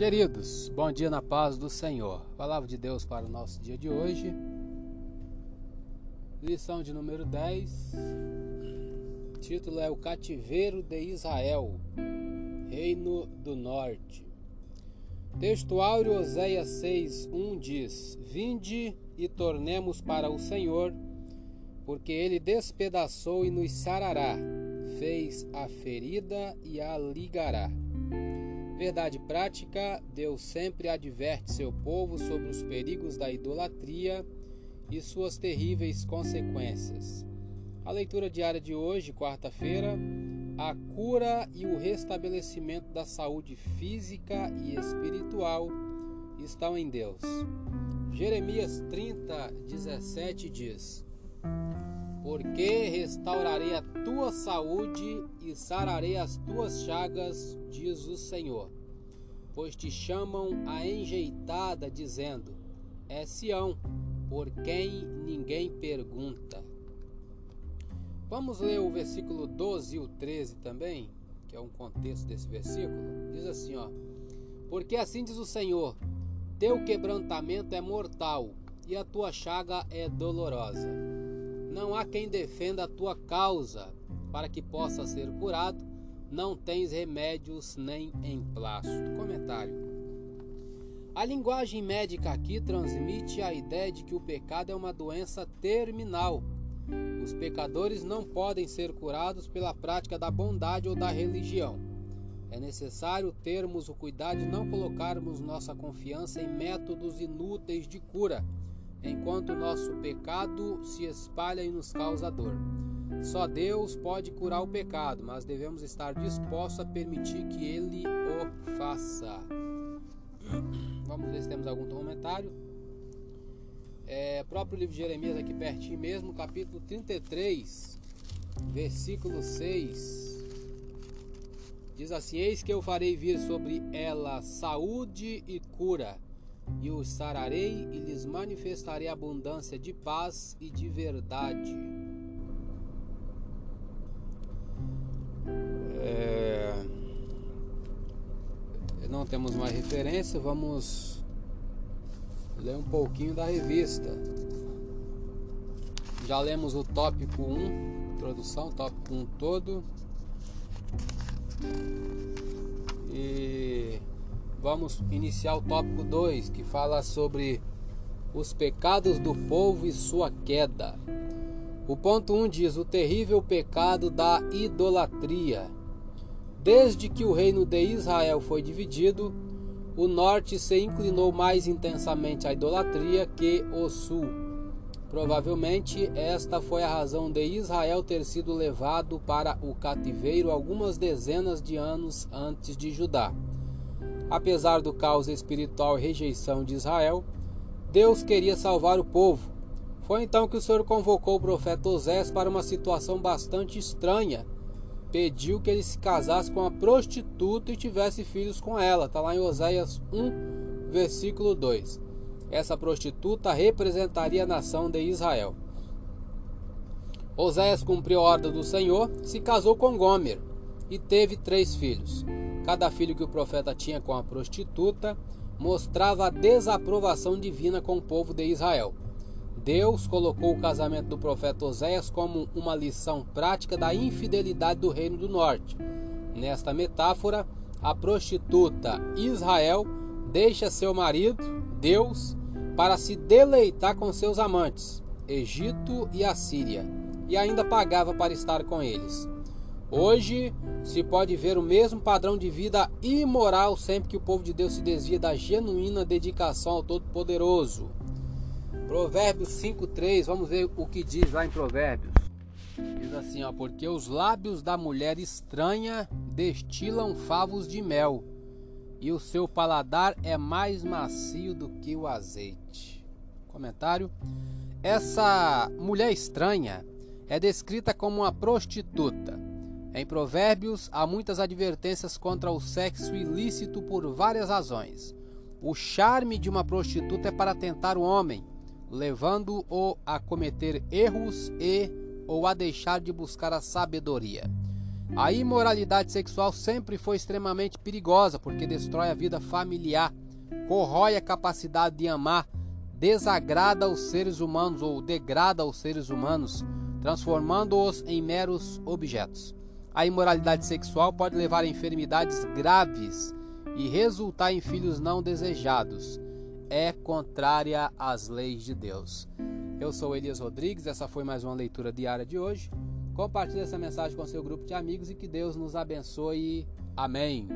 Queridos, bom dia na paz do Senhor. Palavra de Deus para o nosso dia de hoje. Lição de número 10. título é O Cativeiro de Israel, Reino do Norte. Texto áureo Oséias 6, 1 diz: Vinde e tornemos para o Senhor, porque ele despedaçou e nos sarará, fez a ferida e a ligará. Verdade prática: Deus sempre adverte seu povo sobre os perigos da idolatria e suas terríveis consequências. A leitura diária de hoje, quarta-feira, a cura e o restabelecimento da saúde física e espiritual estão em Deus. Jeremias 30, 17 diz: porque restaurarei a tua saúde e sararei as tuas chagas, diz o Senhor. Pois te chamam a enjeitada, dizendo: É Sião, por quem ninguém pergunta. Vamos ler o versículo 12 e o 13 também, que é um contexto desse versículo. Diz assim, ó: Porque assim diz o Senhor: Teu quebrantamento é mortal e a tua chaga é dolorosa não há quem defenda a tua causa para que possa ser curado. Não tens remédios nem emplasto. Comentário. A linguagem médica aqui transmite a ideia de que o pecado é uma doença terminal. Os pecadores não podem ser curados pela prática da bondade ou da religião. É necessário termos o cuidado de não colocarmos nossa confiança em métodos inúteis de cura enquanto nosso pecado se espalha e nos causa dor. Só Deus pode curar o pecado, mas devemos estar dispostos a permitir que Ele o faça. Vamos ver se temos algum comentário. É, próprio livro de Jeremias, aqui pertinho mesmo, capítulo 33, versículo 6. Diz assim: Eis que eu farei vir sobre ela saúde e cura e os sararei e lhes manifestarei abundância de paz e de verdade. É... Não temos mais referência, vamos ler um pouquinho da revista. Já lemos o tópico 1, introdução, tópico 1 todo. E vamos iniciar o tópico 2, que fala sobre os pecados do povo e sua queda. O ponto 1 um diz: o terrível pecado da idolatria. Desde que o reino de Israel foi dividido, o norte se inclinou mais intensamente à idolatria que o sul. Provavelmente esta foi a razão de Israel ter sido levado para o cativeiro algumas dezenas de anos antes de Judá. Apesar do caos espiritual e rejeição de Israel, Deus queria salvar o povo. Foi então que o Senhor convocou o profeta Osés para uma situação bastante estranha. Pediu que ele se casasse com uma prostituta e tivesse filhos com ela. Está lá em Oséias 1, versículo 2. Essa prostituta representaria a nação de Israel. Oséias cumpriu a ordem do Senhor, se casou com Gomer e teve três filhos. Cada filho que o profeta tinha com a prostituta mostrava a desaprovação divina com o povo de Israel. Deus colocou o casamento do profeta Oséias como uma lição prática da infidelidade do reino do norte. Nesta metáfora, a prostituta Israel deixa seu marido, Deus, para se deleitar com seus amantes, Egito e Assíria, e ainda pagava para estar com eles. Hoje se pode ver o mesmo padrão de vida imoral sempre que o povo de Deus se desvia da genuína dedicação ao Todo-Poderoso. Provérbios 5:3, vamos ver o que diz lá em Provérbios. Diz assim, ó, porque os lábios da mulher estranha destilam favos de mel, e o seu paladar é mais macio do que o azeite. Comentário: Essa mulher estranha é descrita como uma prostituta em Provérbios há muitas advertências contra o sexo ilícito por várias razões. O charme de uma prostituta é para tentar o homem, levando-o a cometer erros e ou a deixar de buscar a sabedoria. A imoralidade sexual sempre foi extremamente perigosa porque destrói a vida familiar, corrói a capacidade de amar, desagrada os seres humanos ou degrada os seres humanos, transformando-os em meros objetos. A imoralidade sexual pode levar a enfermidades graves e resultar em filhos não desejados. É contrária às leis de Deus. Eu sou Elias Rodrigues, essa foi mais uma leitura diária de hoje. Compartilhe essa mensagem com seu grupo de amigos e que Deus nos abençoe. Amém.